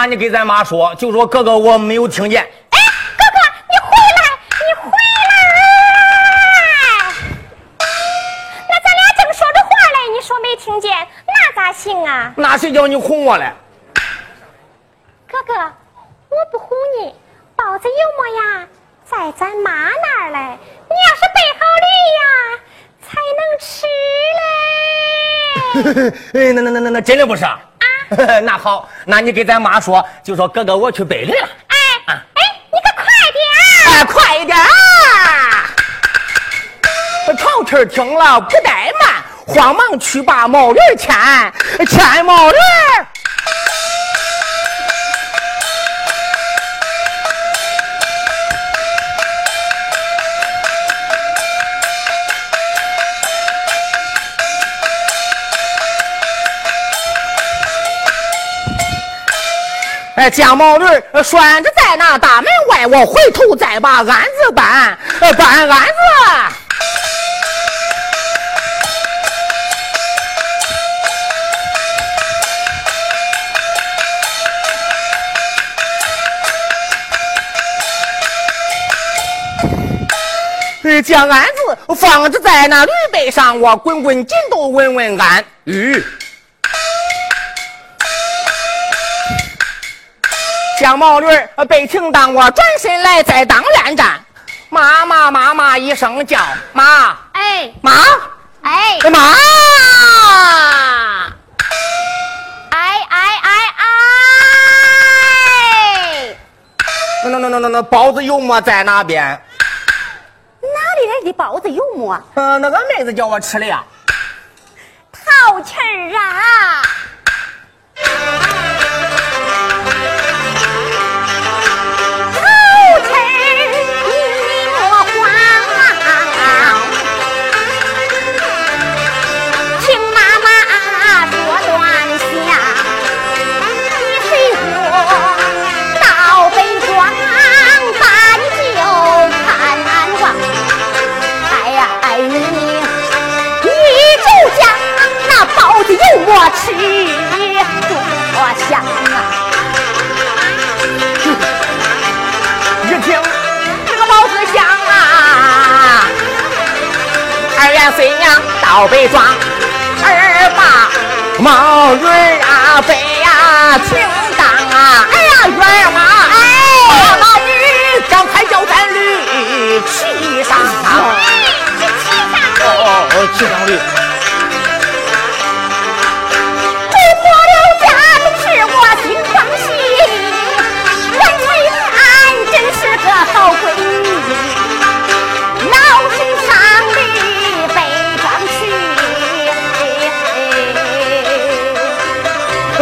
驴！那你给咱妈说，就说哥哥我没有听见。哎，哥哥你回来，你回来！那咱俩正说着话嘞，你说没听见，那咋行啊？那谁叫你哄我嘞？哥哥，我不哄你。包子有么呀？在咱妈那儿嘞。你要是备好驴呀，才能吃嘞。哎，那那那那那真的不是啊？那好，那你给咱妈说，就说哥哥我去备驴了。哎哎，你可快点！哎，快一点啊！曹七听了不怠慢，慌忙去把毛驴牵，牵毛驴。哎，将毛驴拴着在那大门外，我回头再把鞍子搬，搬鞍子。哎，将鞍子放着在那驴背上，我滚滚筋斗稳稳安。吁。将毛驴被停当，我转身来再当院战。妈妈妈妈一声叫，妈哎妈哎妈哎哎哎哎！那那那那那那包子有么在哪边？哪里来的包子有么？嗯，那个妹子叫我吃的呀。淘气儿啊！二元孙娘到北庄，二把毛驴啊背呀停当啊！哎呀，冤枉！哎，把驴赶快叫咱驴骑上啊！骑上哦，骑上驴。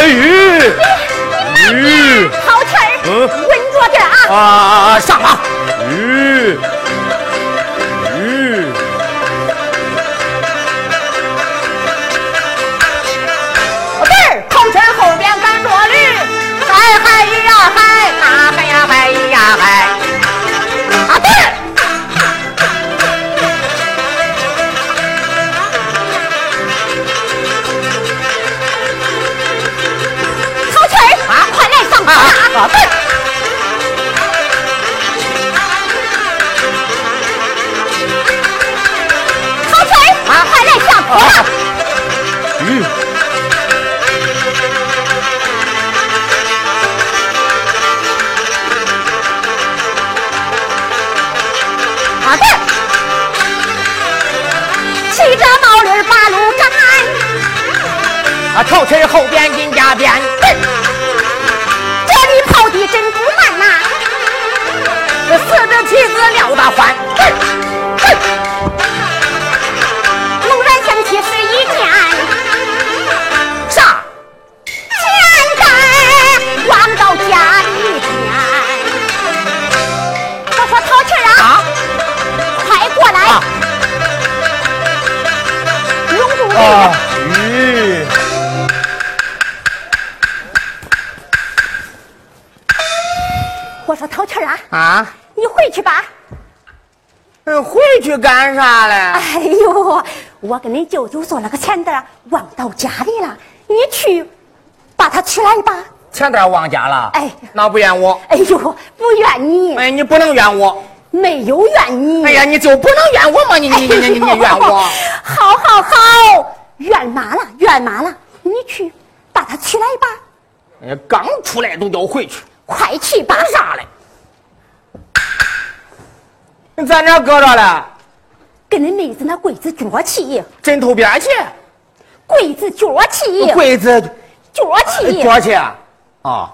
鱼，鱼，好气儿，嗯，稳着点啊！啊，上马！鱼，鱼，对，好气儿后边跟着驴，嗨嗨呀嗯。啊对，骑着毛驴把路赶，啊，头车后边人家边。跑的真不慢呐，四只蹄子撂得欢。去吧。嗯回去干啥嘞？哎呦，我跟你舅舅做了个钱袋忘到家里了，你去把它取来吧。钱袋忘家了？哎，那不怨我。哎呦，不怨你。哎，你不能怨我。没有怨你。哎呀，你就不能怨我吗？你你你你你怨我？好好好，怨妈了，怨妈了。你去把它取来吧。哎，刚出来都叫回去，快去吧。啥嘞？你在哪搁着嘞？跟你妹子那柜子脚气，枕头边去。柜子脚气。柜子脚气。脚气啊！啊！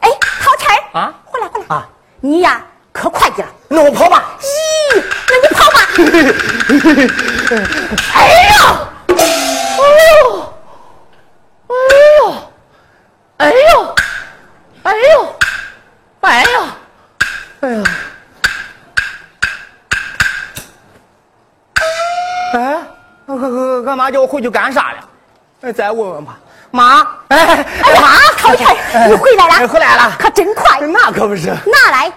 哎，掏钱儿啊！回来回来啊！你呀可快点，那我跑吧。咦，那你跑吧。哎呀！妈叫我回去干啥了？哎，再问问吧。妈，哎哎妈，靠前，你回来了？回来了，可真快。那可不是。拿来。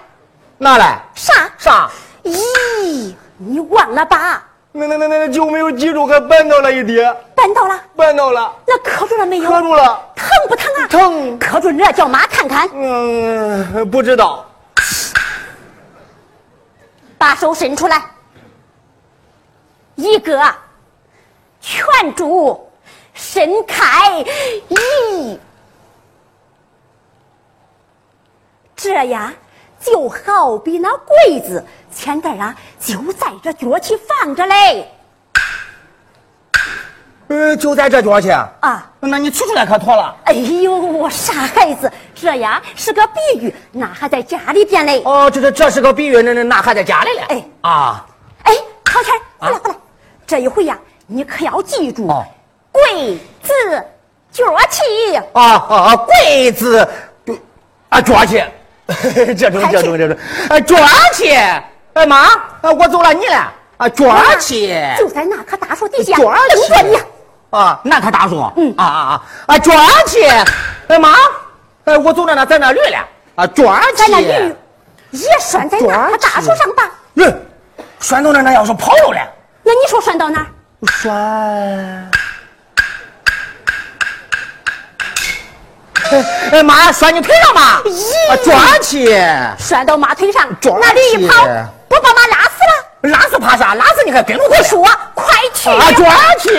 拿来。啥？啥？咦，你忘了吧？那那那那就没有记住，还绊到了一点。绊到了？绊到了。那磕住了没有？磕住了。疼不疼啊？疼。磕住哪叫妈看看？嗯，不知道。把手伸出来。一个，全住，伸开，咦，这呀就好比那柜子钱袋啊，就在这脚起放着嘞。呃，就在这脚去啊？那你取出来可妥了。哎呦，傻孩子，这呀是个比喻，那还在家里边嘞。哦，这这这是个比喻，那那那还在家里嘞。哎啊，哎，好钱，过来过来。这一回呀，你可要记住，柜子脚气。啊啊，柜子啊脚气，这种这种这种，啊脚气。哎妈，我走了，你呢？啊脚气。就在那棵大树底下等着你。啊，那棵大树。嗯啊啊啊啊脚气。哎妈，哎我走了呢，在那驴了。啊脚气。在那驴也拴在那棵大树上吧？嗯，拴到那那要是跑了嘞？那你说拴到哪儿？拴，哎哎妈，拴你腿上嘛？咦，抓起，拴到马腿上，那你一跑，不把马拉死了？拉死怕啥？拉死你还跟着我说，快去！啊，抓起！